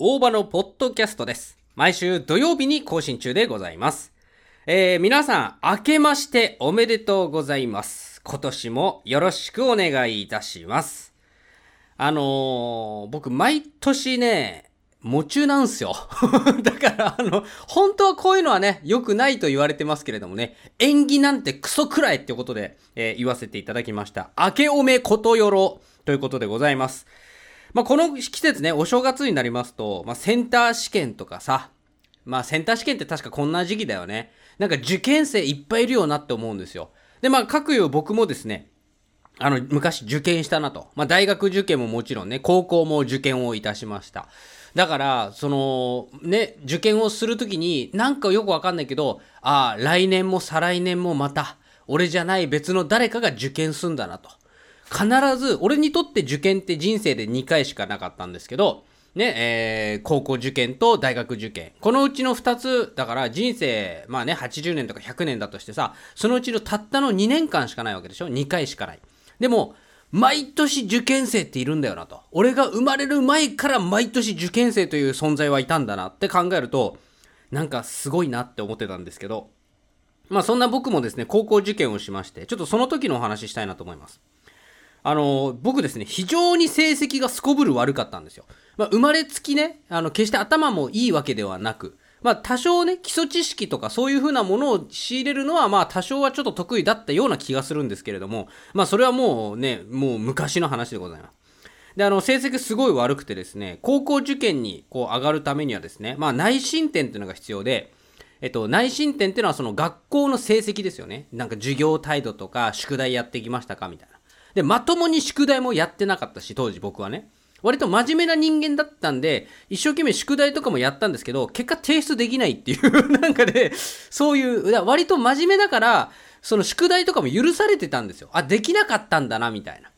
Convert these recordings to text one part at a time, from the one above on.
大場のポッドキャストです。毎週土曜日に更新中でございます。えー、皆さん、明けましておめでとうございます。今年もよろしくお願いいたします。あのー、僕、毎年ね、夢中なんすよ。だから、あの、本当はこういうのはね、良くないと言われてますけれどもね、縁起なんてクソくらいってことで、えー言わせていただきました。明けおめことよろということでございます。まあ、この季節ね、お正月になりますと、まあ、センター試験とかさ、まあ、センター試験って確かこんな時期だよね。なんか受験生いっぱいいるよなって思うんですよ。で、まあ、各有僕もですね、あの、昔受験したなと。まあ、大学受験ももちろんね、高校も受験をいたしました。だから、その、ね、受験をするときに、なんかよくわかんないけど、ああ、来年も再来年もまた、俺じゃない別の誰かが受験すんだなと。必ず、俺にとって受験って人生で2回しかなかったんですけど、ね、えー、高校受験と大学受験。このうちの2つ、だから人生、まあね、80年とか100年だとしてさ、そのうちのたったの2年間しかないわけでしょ ?2 回しかない。でも、毎年受験生っているんだよなと。俺が生まれる前から毎年受験生という存在はいたんだなって考えると、なんかすごいなって思ってたんですけど、まあそんな僕もですね、高校受験をしまして、ちょっとその時のお話ししたいなと思います。あの、僕ですね、非常に成績がすこぶる悪かったんですよ。まあ、生まれつきね、あの、決して頭もいいわけではなく、まあ、多少ね、基礎知識とかそういう風なものを仕入れるのは、まあ、多少はちょっと得意だったような気がするんですけれども、まあ、それはもうね、もう昔の話でございます。で、あの、成績すごい悪くてですね、高校受験にこう上がるためにはですね、まあ、内申点っていうのが必要で、えっと、内申点っていうのはその学校の成績ですよね。なんか授業態度とか、宿題やってきましたかみたいな。で、まともに宿題もやってなかったし、当時僕はね。割と真面目な人間だったんで、一生懸命宿題とかもやったんですけど、結果提出できないっていう、なんかで、そういう、割と真面目だから、その宿題とかも許されてたんですよ。あ、できなかったんだな、みたいな。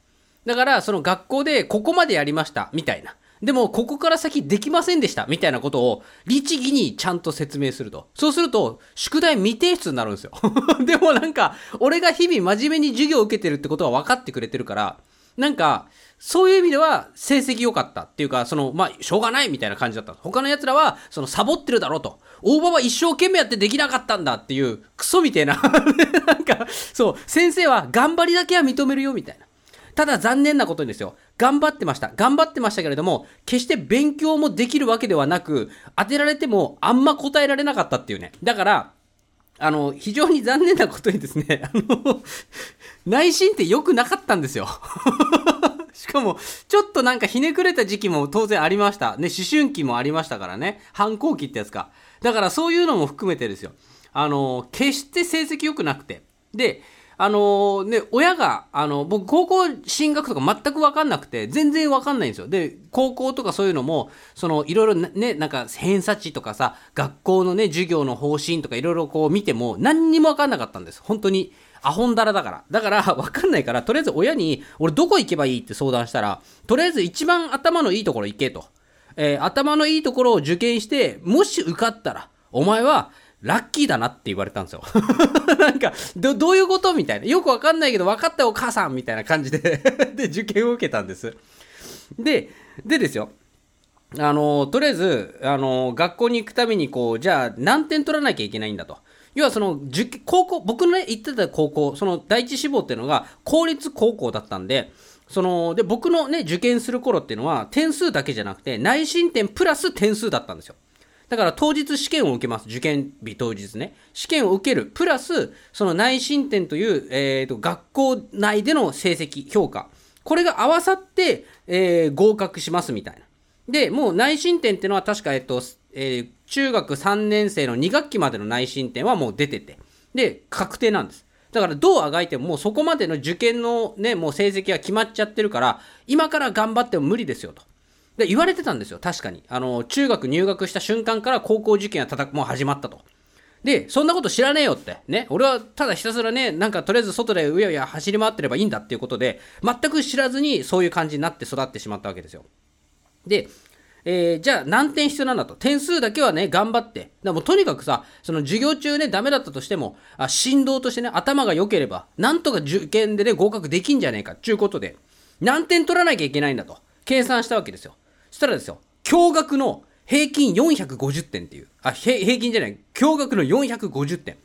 だから、その学校でここまでやりました、みたいな。でも、ここから先できませんでした、みたいなことを、律儀にちゃんと説明すると。そうすると、宿題未提出になるんですよ。でもなんか、俺が日々真面目に授業を受けてるってことは分かってくれてるから、なんか、そういう意味では成績良かったっていうか、その、まあ、しょうがないみたいな感じだった。他の奴らは、その、サボってるだろうと。大場は一生懸命やってできなかったんだっていう、クソみたいな。なんか、そう、先生は頑張りだけは認めるよみたいな。ただ残念なことにですよ。頑張ってました。頑張ってましたけれども、決して勉強もできるわけではなく、当てられてもあんま答えられなかったっていうね。だから、あの、非常に残念なことにですね、あの、内心って良くなかったんですよ。しかも、ちょっとなんかひねくれた時期も当然ありました。ね、思春期もありましたからね。反抗期ってやつか。だからそういうのも含めてですよ。あの、決して成績良くなくて。で、あのね、親が、あの、僕、高校進学とか全く分かんなくて、全然分かんないんですよ。で、高校とかそういうのも、その、いろいろね、なんか、偏差値とかさ、学校のね、授業の方針とかいろいろこう見ても、何にも分かんなかったんです。本当に。アホンダラだから。だから、分かんないから、とりあえず親に、俺どこ行けばいいって相談したら、とりあえず一番頭のいいところ行けと。えー頭のいいところを受験して、もし受かったら、お前は、ラッキーだなって言われたんですよ。なんか、ど、どういうことみたいな。よくわかんないけど、分かったよお母さんみたいな感じで で、受験を受けたんです。で、でですよ。あの、とりあえず、あの、学校に行くために、こう、じゃあ、何点取らなきゃいけないんだと。要はその、受験高校、僕のね、行ってた高校、その第一志望っていうのが、公立高校だったんで、その、で、僕のね、受験する頃っていうのは、点数だけじゃなくて、内申点プラス点数だったんですよ。だから当日試験を受けます。受験日当日ね。試験を受ける。プラス、その内申点という、えーと、学校内での成績、評価。これが合わさって、えー合格しますみたいな。で、もう内申点っていうのは確か、えっと、えー中学3年生の2学期までの内申点はもう出てて。で、確定なんです。だからどうあがいてももうそこまでの受験のね、もう成績は決まっちゃってるから、今から頑張っても無理ですよと。で、言われてたんですよ、確かに。あの、中学入学した瞬間から高校受験はたたもう始まったと。で、そんなこと知らねえよって。ね。俺はただひたすらね、なんかとりあえず外でうやうや走り回ってればいいんだっていうことで、全く知らずにそういう感じになって育ってしまったわけですよ。で、えーじゃあ何点必要なんだと。点数だけはね、頑張って。だもうとにかくさ、その授業中ね、ダメだったとしても、あ振動としてね、頭が良ければ、なんとか受験でね、合格できんじゃねえか、っていうことで、何点取らなきゃいけないんだと。計算したわけですよ。そしたらですよ、驚愕の平均450点っていう、あ、平均じゃない、驚愕の450点。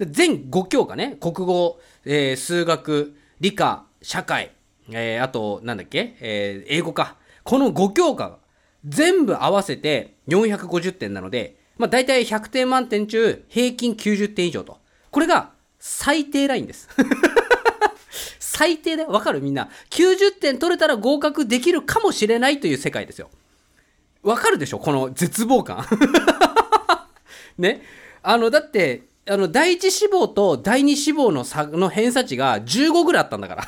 全5教科ね、国語、えー、数学、理科、社会、えー、あと、なんだっけ、えー、英語か。この5教科全部合わせて450点なので、まあ大体100点満点中平均90点以上と。これが最低ラインです。最低でわかる？みんな。90点取れたら合格できるかもしれないという世界ですよ。わかるでしょ？この絶望感。ね。あの、だって、あの、第一志望と第二志望の差の偏差値が15ぐらいあったんだか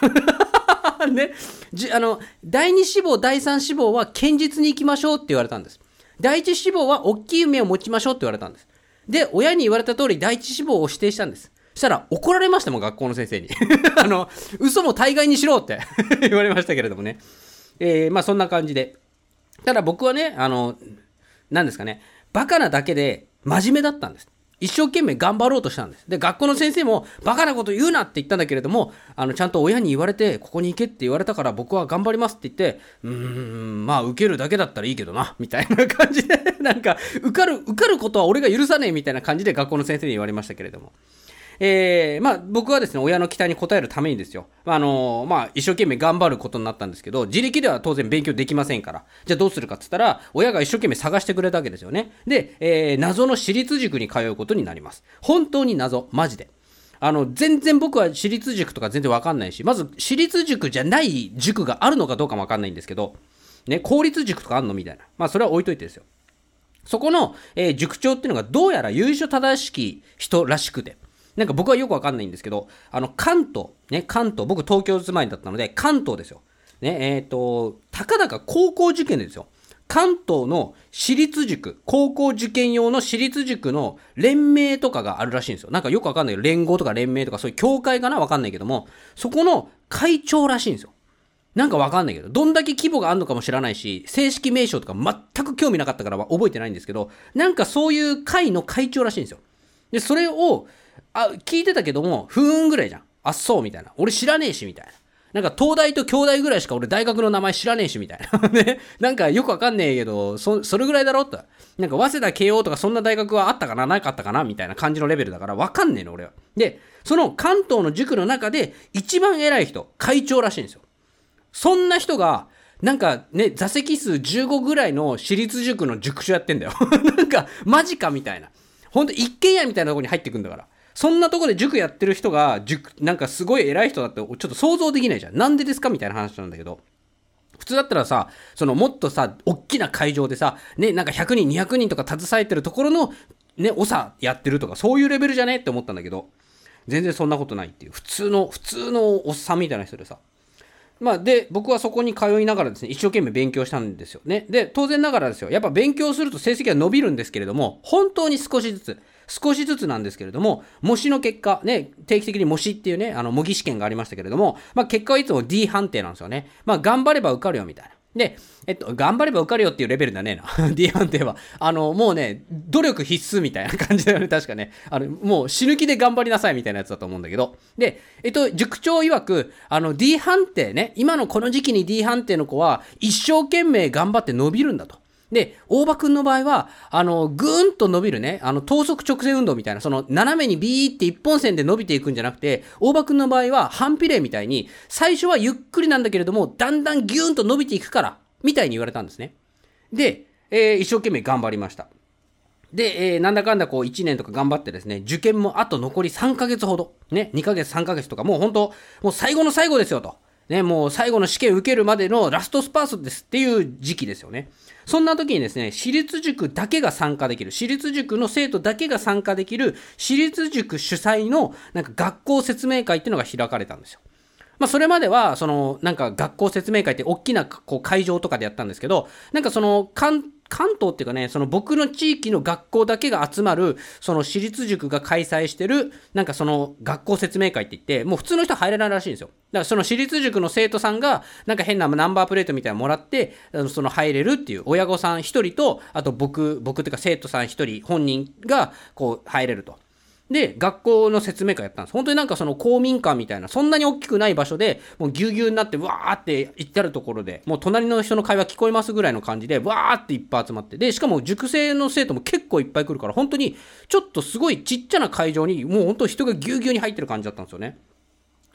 ら。ね。じ、あの、第二志望、第三志望は堅実に行きましょうって言われたんです。第一志望は大きい夢を持ちましょうって言われたんです。で、親に言われた通り第一志望を指定したんです。したら怒られましたもん、学校の先生に。あの、嘘も大概にしろって 言われましたけれどもね。えー、まあそんな感じで。ただ僕はね、あの、何ですかね、バカなだけで真面目だったんです。一生懸命頑張ろうとしたんです。で、学校の先生も、バカなこと言うなって言ったんだけれども、あの、ちゃんと親に言われて、ここに行けって言われたから僕は頑張りますって言って、うーん、まあ、受けるだけだったらいいけどな、みたいな感じで、なんか、受かる、受かることは俺が許さねえみたいな感じで学校の先生に言われましたけれども。えー、まあ、僕はですね、親の期待に応えるためにですよ。あのー、まあ、一生懸命頑張ることになったんですけど、自力では当然勉強できませんから。じゃあどうするかって言ったら、親が一生懸命探してくれたわけですよね。で、えー、謎の私立塾に通うことになります。本当に謎、マジで。あの、全然僕は私立塾とか全然わかんないし、まず私立塾じゃない塾があるのかどうかもわかんないんですけど、ね、公立塾とかあんのみたいな。まあ、それは置いといてですよ。そこの、えー、塾長っていうのがどうやら優勝正しき人らしくて、なんか僕はよくわかんないんですけど、あの、関東、ね、関東、僕東京住まいだったので、関東ですよ。ね、えっ、ー、と、たかだか高校受験ですよ。関東の私立塾、高校受験用の私立塾の連盟とかがあるらしいんですよ。なんかよくわかんないけど、連合とか連盟とかそういう協会かなわかんないけども、そこの会長らしいんですよ。なんかわかんないけど、どんだけ規模があるのかも知らないし、正式名称とか全く興味なかったからは覚えてないんですけど、なんかそういう会の会長らしいんですよ。で、それを、あ、聞いてたけども、不運ぐらいじゃん。あっ、そう、みたいな。俺知らねえし、みたいな。なんか東大と京大ぐらいしか俺大学の名前知らねえしみたいな。ね。なんかよくわかんねえけど、そ、それぐらいだろと。なんか早稲田慶応とかそんな大学はあったかな？なかったかな？みたいな感じのレベルだからわかんねえの俺は。で、その関東の塾の中で一番偉い人、会長らしいんですよ。そんな人が、なんかね、座席数15ぐらいの私立塾の塾長やってんだよ。なんか、マジかみたいな。ほんと一軒家みたいなとこに入ってくんだから。そんなとこで塾やってる人が、塾、なんかすごい偉い人だってちょっと想像できないじゃん。なんでですかみたいな話なんだけど。普通だったらさ、そのもっとさ、大きな会場でさ、ね、なんか100人、200人とか携えてるところの、ね、長やってるとか、そういうレベルじゃねって思ったんだけど、全然そんなことないっていう、普通の、普通のおっさんみたいな人でさ。まあ、で、僕はそこに通いながらですね、一生懸命勉強したんですよね。で、当然ながらですよ、やっぱ勉強すると成績は伸びるんですけれども、本当に少しずつ、少しずつなんですけれども、模試の結果、ね、定期的に模試っていうね、あの、模擬試験がありましたけれども、まあ、結果はいつも D 判定なんですよね。まあ、頑張れば受かるよみたいな。で、えっと、頑張れば受かるよっていうレベルだねえな。D 判定は。あの、もうね、努力必須みたいな感じだよね、確かね。あの、もう死ぬ気で頑張りなさいみたいなやつだと思うんだけど。で、えっと、塾長曰く、あの、D 判定ね、今のこの時期に D 判定の子は、一生懸命頑張って伸びるんだと。で、大場くんの場合は、あの、ぐーんと伸びるね、あの、等速直線運動みたいな、その、斜めにビーって一本線で伸びていくんじゃなくて、大場くんの場合は、反比例みたいに、最初はゆっくりなんだけれども、だんだんギューンと伸びていくから、みたいに言われたんですね。で、えー、一生懸命頑張りました。で、えー、なんだかんだこう1年とか頑張ってですね、受験もあと残り3ヶ月ほど、ね、2ヶ月3ヶ月とか、もう本当、もう最後の最後ですよと。ね、もう最後の試験受けるまでのラストスパースですっていう時期ですよね。そんな時にですね、私立塾だけが参加できる、私立塾の生徒だけが参加できる、私立塾主催のなんか学校説明会っていうのが開かれたんですよ。まあ、それまでは、その、なんか学校説明会って大きなこう会場とかでやったんですけど、なんかその、関関東っていうかね、その僕の地域の学校だけが集まる、その私立塾が開催してる、なんかその学校説明会って言って、もう普通の人入れないらしいんですよ。だからその私立塾の生徒さんが、なんか変なナンバープレートみたいなのもらって、その入れるっていう親御さん一人と、あと僕、僕っていうか生徒さん一人、本人がこう入れると。で、学校の説明会やったんです。本当になんかその公民館みたいな、そんなに大きくない場所で、もうぎゅうぎゅうになって、わーって行ってあるところで、もう隣の人の会話聞こえますぐらいの感じで、わーっていっぱい集まって、で、しかも塾生の生徒も結構いっぱい来るから、本当にちょっとすごいちっちゃな会場に、もう本当人がぎゅうぎゅうに入ってる感じだったんですよね。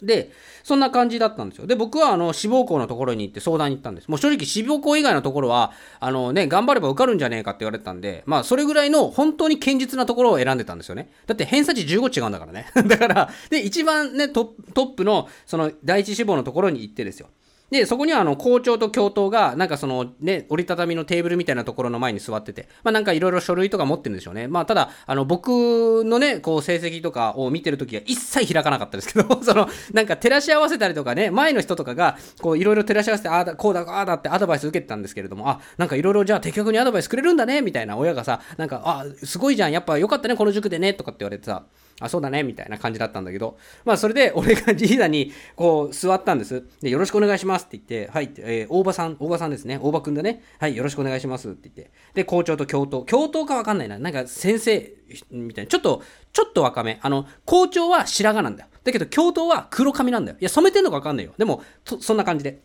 で、そんな感じだったんですよ。で、僕はあの、志望校のところに行って相談に行ったんです。もう正直志望校以外のところは、あのね、頑張れば受かるんじゃねえかって言われてたんで、まあ、それぐらいの本当に堅実なところを選んでたんですよね。だって偏差値15違うんだからね。だから、で、一番ね、トップの、その、第一志望のところに行ってですよ。で、そこにはあの校長と教頭が、なんかそのね、折りたたみのテーブルみたいなところの前に座ってて、まあなんかいろいろ書類とか持ってるんでしょうね。まあただ、あの僕のね、こう成績とかを見てるときは一切開かなかったですけど、その、なんか照らし合わせたりとかね、前の人とかが、こういろいろ照らし合わせて、ああだ、こうだ、ああだってアドバイス受けてたんですけれども、あ、なんかいろいろじゃあ的確にアドバイスくれるんだね、みたいな親がさ、なんか、あ、すごいじゃん、やっぱよかったね、この塾でね、とかって言われてさ、あ、そうだね、みたいな感じだったんだけど、まあ、それで、俺がリーダーに、こう、座ったんです。で、よろしくお願いしますますって言って、はい、えー、大場さん、大場さんですね、大場くんだね、はい、よろしくお願いしますって言って、で、校長と教頭、教頭かわかんないな、なんか先生、みたいな、ちょっと、ちょっと若め。あの、校長は白髪なんだよ。だけど、教頭は黒髪なんだよ。いや、染めてんのかわかんないよ。でも、そんな感じで。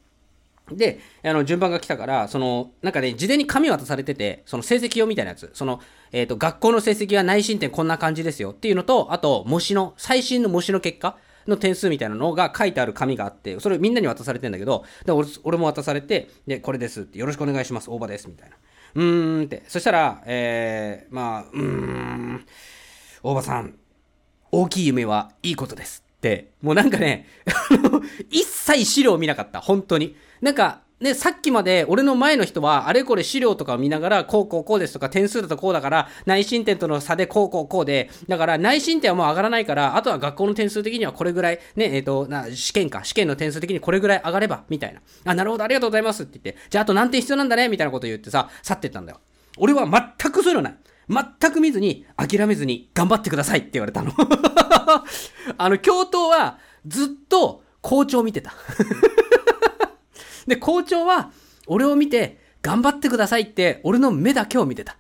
で、あの、順番が来たから、その、なんかね、事前に紙渡されてて、その成績表みたいなやつ、その、えっ、ー、と、学校の成績は内申点こんな感じですよっていうのと、あと、模試の、最新の模試の結果の点数みたいなのが書いてある紙があって、それみんなに渡されてんだけど、で俺俺も渡されて、で、これですって、よろしくお願いします、大場です、みたいな。うーんって。そしたら、えー、まあ、うーん、大場さん、大きい夢はいいことです。って、もうなんかね、一切資料を見なかった、本当に。なんか、ね、さっきまで俺の前の人はあれこれ資料とかを見ながら、こうこうこうですとか点数だとこうだから、内申点との差でこうこうこうで、だから内申点はもう上がらないから、あとは学校の点数的にはこれぐらい、ね、えっ、ー、と、な、試験か、試験の点数的にこれぐらい上がれば、みたいな。あ、なるほど、ありがとうございますって言って、じゃああと何点必要なんだね、みたいなこと言ってさ、去ってったんだよ。俺は全くそういうのない。全く見ずに、諦めずに、頑張ってくださいって言われたの。あの、教頭は、ずっと校長見てた。で、校長は、俺を見て、頑張ってくださいって、俺の目だけを見てた。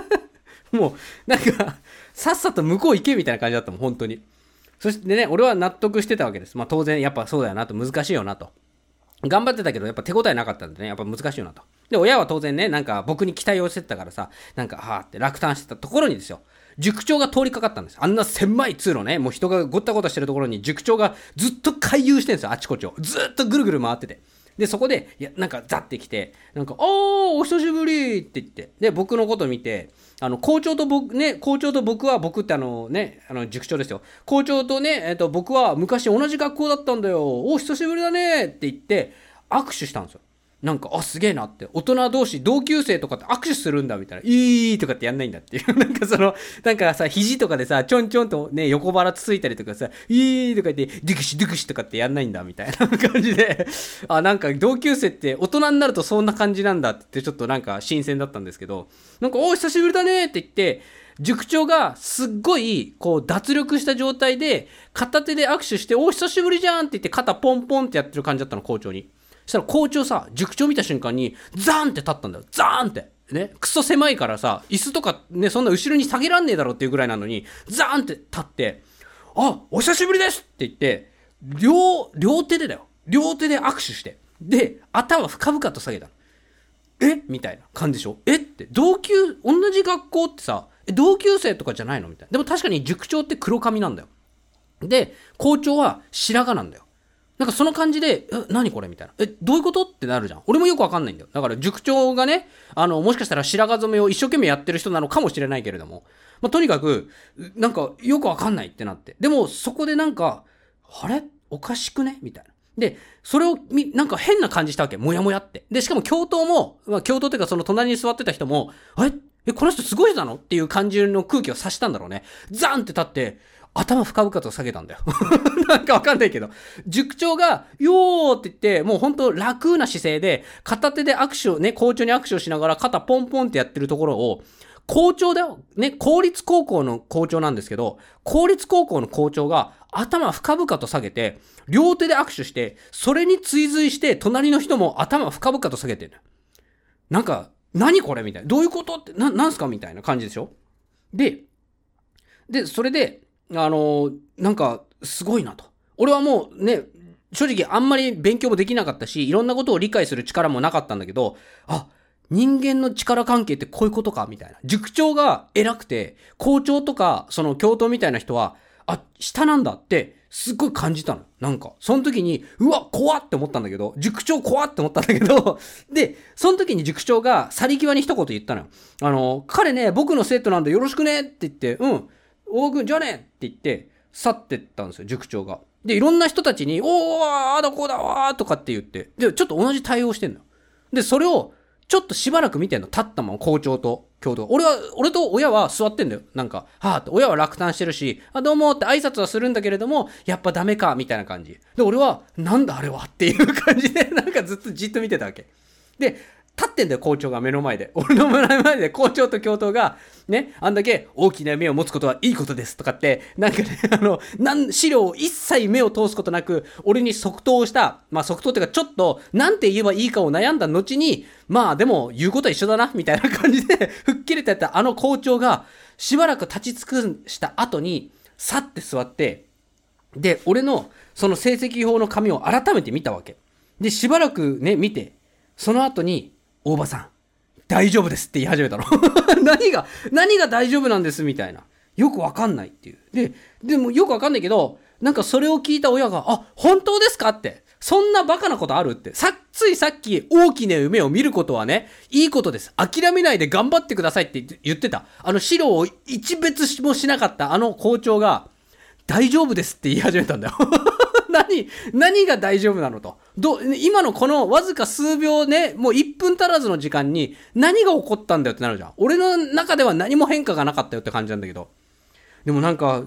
もう、なんか、さっさと向こう行けみたいな感じだったもん、本当に。そしてね、俺は納得してたわけです。まあ当然、やっぱそうだよなと、難しいよなと。頑張ってたけど、やっぱ手応えなかったんでね、やっぱ難しいよなと。で、親は当然ね、なんか僕に期待をしてたからさ、なんか、はーって落胆してたところにですよ、塾長が通りかかったんです。あんな狭い通路ね、もう人がごったごたしてるところに塾長がずっと回遊してるんですよ、あちこちを。ずっとぐるぐる回ってて。で、そこで、いや、なんかザってきて、なんか、おー、お久しぶりって言って、で、僕のこと見て、あの、校長と僕、ね、校長と僕は、僕ってあのね、あの、塾長ですよ。校長とね、えっ、と、僕は昔同じ学校だったんだよ。お久しぶりだねって言って、握手したんですよ。なんか、あ、すげえなって。大人同士、同級生とかって握手するんだみたいな。いいとかってやんないんだっていう。なんかその、なんかさ、肘とかでさ、ちょんちょんとね、横腹つついたりとかさ、いいとか言って、デュクシデュクシとかってやんないんだみたいな 感じで、あ、なんか同級生って大人になるとそんな感じなんだってちょっとなんか新鮮だったんですけど、なんか、お久しぶりだねって言って、塾長がすっごい、こう、脱力した状態で、片手で握手して、お久しぶりじゃんって言って肩ポンポンってやってる感じだったの、校長に。したら校長さ、塾長見た瞬間に、ザーンって立ったんだよ。ザーンって。ね、クソ狭いからさ、椅子とかね、そんな後ろに下げらんねえだろっていうぐらいなのに、ザーンって立って、あ、お久しぶりですって言って、両、両手でだよ。両手で握手して。で、頭深々と下げたの。え？みたいな感じでしょ？え？って、同級、同じ学校ってさ、同級生とかじゃないの？みたいな。でも確かに塾長って黒髪なんだよ。で、校長は白髪なんだよ。なんかその感じで、え、何これみたいな。え、どういうことってなるじゃん。俺もよくわかんないんだよ。だから塾長がね、あの、もしかしたら白髪染めを一生懸命やってる人なのかもしれないけれども。まあ、とにかく、なんかよくわかんないってなって。でも、そこでなんか、あれ？おかしくね？みたいな。で、それをみ、なんか変な感じしたわけ。もやもやって。で、しかも教頭も、まあ、教頭っていうかその隣に座ってた人も、あれ？え、この人すごい人なの？っていう感じの空気を察したんだろうね。ザンって立って、頭深々と下げたんだよ。なんかわかんないけど。塾長が、よーって言って、もうほんと楽な姿勢で、片手で握手を、ね、校長に握手をしながら肩ポンポンってやってるところを、校長だよ。ね、公立高校の校長なんですけど、公立高校の校長が頭深々と下げて、両手で握手して、それに追随して、隣の人も頭深々と下げてる。なんか、何これみたいな。どういうことって、な、なんすかみたいな感じでしょ？で、で、それで、あの、なんか、すごいなと。俺はもうね、正直あんまり勉強もできなかったし、いろんなことを理解する力もなかったんだけど、あ、人間の力関係ってこういうことかみたいな。塾長が偉くて、校長とか、その教頭みたいな人は、あ、下なんだって、すっごい感じたの。なんか、その時に、うわ、怖って思ったんだけど、塾長怖って思ったんだけど、で、その時に塾長が去り際に一言言ったのよ。あの、彼ね、僕の生徒なんでよろしくねって言って、うん、大君じゃねって言って、去ってったんですよ、塾長が。で、いろんな人たちに、おー、あだこうだわーとかって言って、で、ちょっと同じ対応してんのよ。で、それを、ちょっとしばらく見てんの。立ったまま、校長と教頭。俺は、俺と親は座ってんだよ。なんか、はぁって、親は落胆してるし、あ、どうもって挨拶はするんだけれども、やっぱダメか、みたいな感じ。で、俺は、なんだあれはっていう感じで、なんかずっとじっと見てたわけ。で、立ってんだよ、校長が目の前で。俺の目の前で校長と教頭が、ね、あんだけ大きな目を持つことはいいことですとかって、なんかね、あの、なん、資料を一切目を通すことなく、俺に即答した、まあ即答っていうかちょっと、なんて言えばいいかを悩んだ後に、まあでも言うことは一緒だな、みたいな感じで、吹っ切れてたあの校長が、しばらく立ち尽くした後に、さって座って、で、俺のその成績表の紙を改めて見たわけ。で、しばらくね、見て、その後に、大場さん、大丈夫ですって言い始めたの。何が、何が大丈夫なんですみたいな。よくわかんないっていう。で、でもよくわかんないけど、なんかそれを聞いた親が、あ、本当ですかって。そんなバカなことあるって。さ、ついさっき大きな夢を見ることはね、いいことです。諦めないで頑張ってくださいって言ってた。あの資料を一別もしなかったあの校長が、大丈夫ですって言い始めたんだよ。何、何が大丈夫なのと。ど、今のこのわずか数秒ね、もう1分足らずの時間に何が起こったんだよってなるじゃん。俺の中では何も変化がなかったよって感じなんだけど。でもなんか、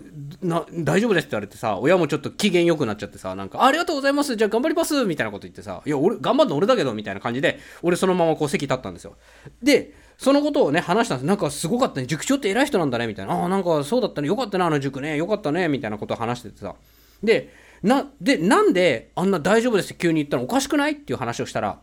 大丈夫ですって言われてさ、親もちょっと機嫌良くなっちゃってさ、なんか、ありがとうございます、じゃあ頑張りますみたいなこと言ってさ、いや、俺、頑張るの俺だけど、みたいな感じで、俺そのままこう席立ったんですよ。で、そのことをね、話したんです。なんかすごかったね。塾長って偉い人なんだね、みたいな。ああ、なんかそうだったね。よかったな、あの塾ね。よかったね、みたいなことを話しててさ。で、な、で、なんであんな大丈夫ですって急に言ったのおかしくないっていう話をしたら、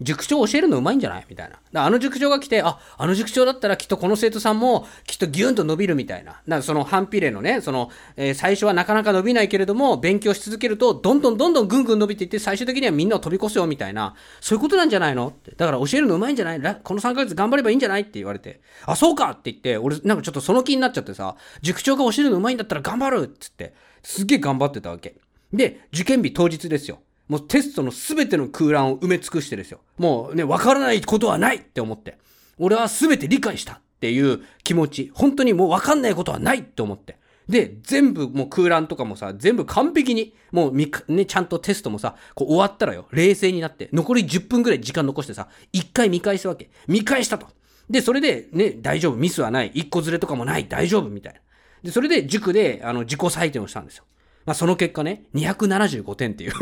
塾長教えるのうまいんじゃない？みたいな。あの塾長が来て、あ、あの塾長だったらきっとこの生徒さんもきっとギュンと伸びるみたいな。なその反比例のね、その、えー、最初はなかなか伸びないけれども、勉強し続けると、どんどんどんどんぐんぐん伸びていって、最終的にはみんなを飛び越すよみたいな。そういうことなんじゃないの？って。だから教えるのうまいんじゃない？この3ヶ月頑張ればいいんじゃない？って言われて。あ、そうかって言って、俺なんかちょっとその気になっちゃってさ、塾長が教えるのうまいんだったら頑張るっつって、すっげえ頑張ってたわけ。で、受験日当日ですよ。もうテストの全ての空欄を埋め尽くしてですよ。もうね、わからないことはないって思って。俺は全て理解したっていう気持ち。本当にもうわかんないことはないって思って。で、全部もう空欄とかもさ、全部完璧に、もうみ、ね、ちゃんとテストもさ、こう終わったらよ、冷静になって、残り10分くらい時間残してさ、一回見返すわけ。見返したと。で、それで、ね、大丈夫、ミスはない、一個ずれとかもない、大丈夫、みたいな。で、それで塾で、あの、自己採点をしたんですよ。まあ、その結果ね、275点っていう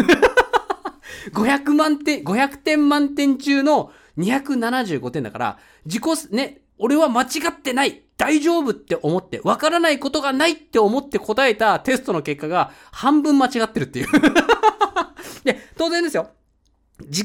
500万点、500点満点中の275点だから、自己、ね、俺は間違ってない大丈夫って思って、わからないことがないって思って答えたテストの結果が半分間違ってるっていう で、当然ですよ。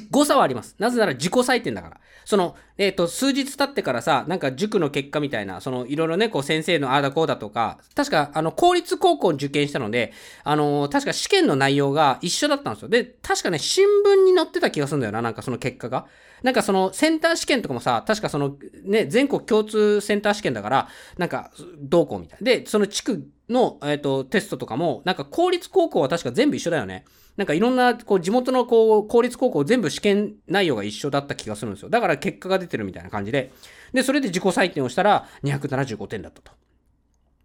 誤差はあります。なぜなら自己採点だから。その、えっ、ー、と、数日経ってからさ、なんか塾の結果みたいな、その、いろいろね、こう先生のああだこうだとか、確か、あの、公立高校に受験したので、あのー、確か試験の内容が一緒だったんですよ。で、確かね、新聞に載ってた気がするんだよな、なんかその結果が。なんかその、センター試験とかもさ、確かその、ね、全国共通センター試験だから、なんか、どうこうみたいな。で、その地区の、えっ、ー、と、テストとかも、なんか公立高校は確か全部一緒だよね。なんかいろんな、こう、地元のこう、公立高校全部試験内容が一緒だった気がするんですよ。だから結果が出てるみたいな感じで。で、それで自己採点をしたら275点だったと。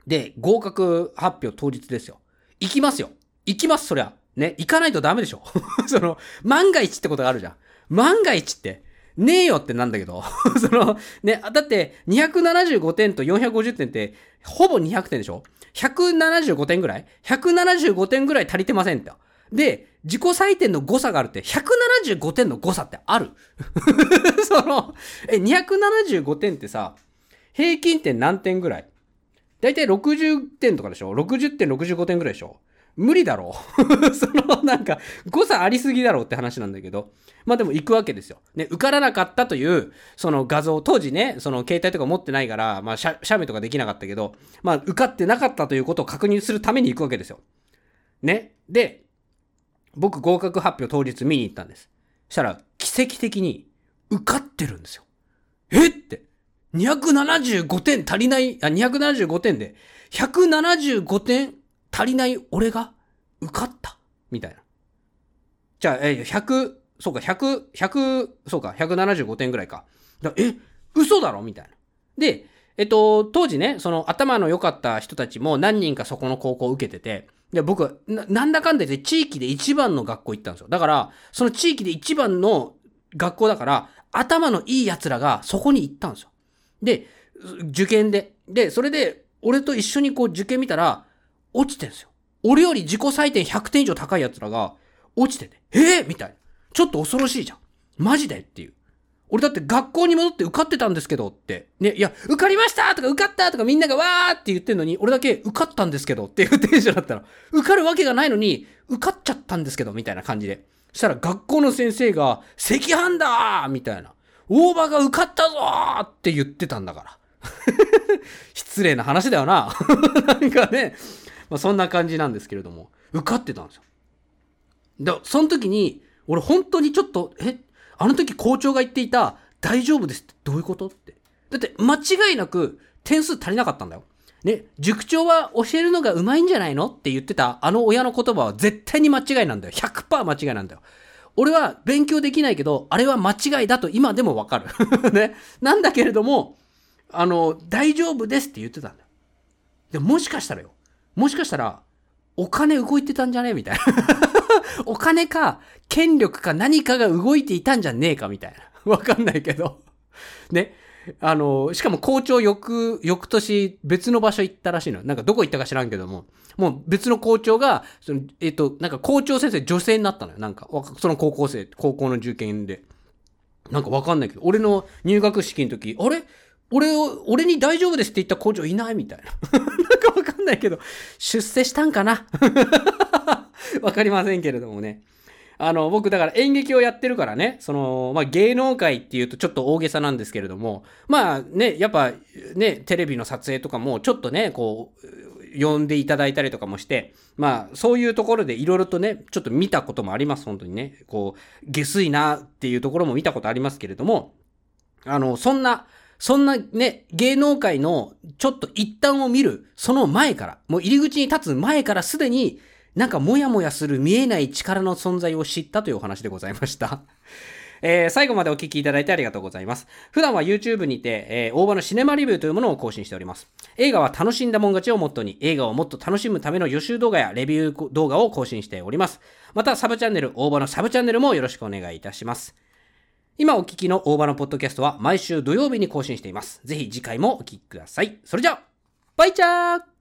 で、合格発表当日ですよ。行きますよ。行きます、そりゃ。ね、行かないとダメでしょ。その、万が一ってことがあるじゃん。万が一って、ねえよってなんだけど。その、ね、だって、275点と450点って、ほぼ200点でしょ ?175 点ぐらい ?175 点ぐらい足りてませんって。で、自己採点の誤差があるって、175点の誤差ってある？その、え、275点ってさ、平均点何点ぐらい？だいたい60点とかでしょ ?60 点、65点ぐらいでしょ？無理だろ？う。そのなんか誤差ありすぎだろうって話なんだけど。まあでも行くわけですよ。ね、受からなかったという、その画像、当時ね、その携帯とか持ってないから、まあ写メとかできなかったけど、まあ受かってなかったということを確認するために行くわけですよ。ね？で、僕合格発表当日見に行ったんです。したら、奇跡的に受かってるんですよ。えって。275点足りない、あ、275点で、175点足りない俺が受かったみたいな。じゃあ、え、100、そうか、100、100、そうか、175点ぐらいか。だえ、嘘だろ？みたいな。で、えっと、当時ね、その頭の良かった人たちも何人かそこの高校を受けてて、で、僕な、なんだかんだで地域で一番の学校行ったんですよ。だから、その地域で一番の学校だから、頭のいい奴らがそこに行ったんですよ。で、受験で。で、それで、俺と一緒にこう受験見たら、落ちてんですよ。俺より自己採点100点以上高い奴らが、落ちてて、えー、みたいな。ちょっと恐ろしいじゃん。マジでっていう。俺だって学校に戻って受かってたんですけどって。ね、いや、受かりましたとか受かったとかみんながわーって言ってんのに、俺だけ受かったんですけどっていうテンションだったら、受かるわけがないのに、受かっちゃったんですけど、みたいな感じで。そしたら学校の先生が、赤飯だーみたいな。大場が受かったぞーって言ってたんだから。失礼な話だよな。なんかね、まあ、そんな感じなんですけれども、受かってたんですよ。だその時に、俺本当にちょっと、え、あの時校長が言っていた、大丈夫ですってどういうことって。だって間違いなく点数足りなかったんだよ。ね、塾長は教えるのが上手いんじゃないのって言ってたあの親の言葉は絶対に間違いなんだよ。100%間違いなんだよ。俺は勉強できないけど、あれは間違いだと今でもわかる。ね。なんだけれども、あの、大丈夫ですって言ってたんだよ。でもしかしたらよ。もしかしたら、お金動いてたんじゃねみたいな。お金か、権力か何かが動いていたんじゃねえかみたいな。わかんないけど。ね。あの、しかも校長翌、翌年別の場所行ったらしいの。なんかどこ行ったか知らんけども、もう別の校長が、その、えっ、と、なんか校長先生女性になったのよ。なんか、その高校生、高校の受験で。なんかわかんないけど、俺の入学式の時、あれ？俺を、俺に大丈夫ですって言った校長いないみたいな。なんかわかんないけど、出世したんかな わかりませんけれどもね。あの、僕だから演劇をやってるからね、その、まあ、芸能界っていうとちょっと大げさなんですけれども、まあね、やっぱね、テレビの撮影とかもちょっとね、こう、呼んでいただいたりとかもして、まあ、そういうところでいろいろとね、ちょっと見たこともあります、本当にね。こう、下水なっていうところも見たことありますけれども、あの、そんな、そんなね、芸能界のちょっと一端を見る、その前から、もう入り口に立つ前からすでに、なんかモヤモヤする見えない力の存在を知ったというお話でございました。えー、最後までお聞きいただいてありがとうございます。普段は YouTube にて、えー、大場のシネマリビューというものを更新しております。映画は楽しんだもん勝ちをモットーに、映画をもっと楽しむための予習動画やレビュー動画を更新しております。また、サブチャンネル、大場のサブチャンネルもよろしくお願いいたします。今お聞きの大場のポッドキャストは毎週土曜日に更新しています。ぜひ次回もお聞きください。それじゃあ、バイチャー